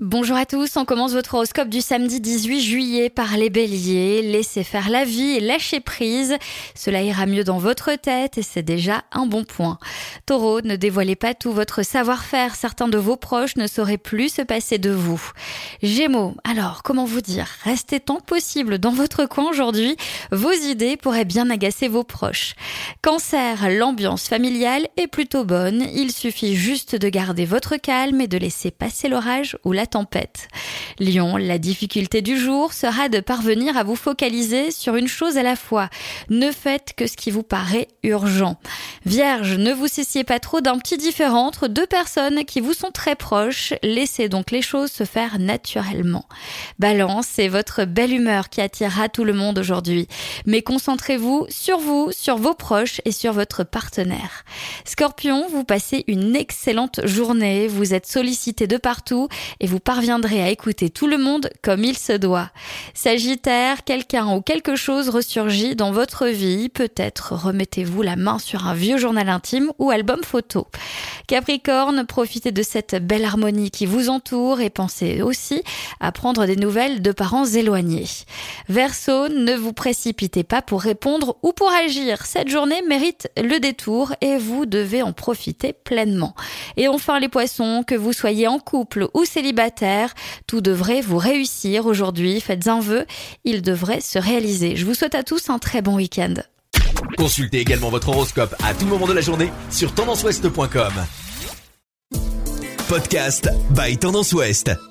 Bonjour à tous, on commence votre horoscope du samedi 18 juillet par les béliers. Laissez faire la vie et lâchez prise. Cela ira mieux dans votre tête et c'est déjà un bon point. Taureau, ne dévoilez pas tout votre savoir-faire. Certains de vos proches ne sauraient plus se passer de vous. Gémeaux, alors comment vous dire? Restez tant possible dans votre coin aujourd'hui. Vos idées pourraient bien agacer vos proches. Cancer, l'ambiance familiale est plutôt bonne. Il suffit juste de garder votre calme et de laisser passer l'orage ou la tempête. Lion, la difficulté du jour sera de parvenir à vous focaliser sur une chose à la fois. Ne faites que ce qui vous paraît urgent. Vierge, ne vous cessiez pas trop d'un petit différent entre deux personnes qui vous sont très proches. Laissez donc les choses se faire naturellement. Balance, c'est votre belle humeur qui attirera tout le monde aujourd'hui. Mais concentrez-vous sur vous, sur vos proches et sur votre partenaire. Scorpion, vous passez une excellente journée. Vous êtes sollicité de partout et vous parviendrez à écouter tout le monde comme il se doit. Sagittaire, quelqu'un ou quelque chose ressurgit dans votre vie. Peut-être remettez-vous la main sur un vieux journal intime ou album photo. Capricorne, profitez de cette belle harmonie qui vous entoure et pensez aussi à prendre des nouvelles de parents éloignés. Verseau, ne vous précipitez pas pour répondre ou pour agir. Cette journée mérite le détour et vous devez en profiter pleinement. Et enfin les poissons, que vous soyez en couple ou célibataire, tout devrait vous réussir aujourd'hui. Faites un vœu, il devrait se réaliser. Je vous souhaite à tous un très bon week-end. Consultez également votre horoscope à tout moment de la journée sur tendanceouest.com. Podcast by Tendance Ouest.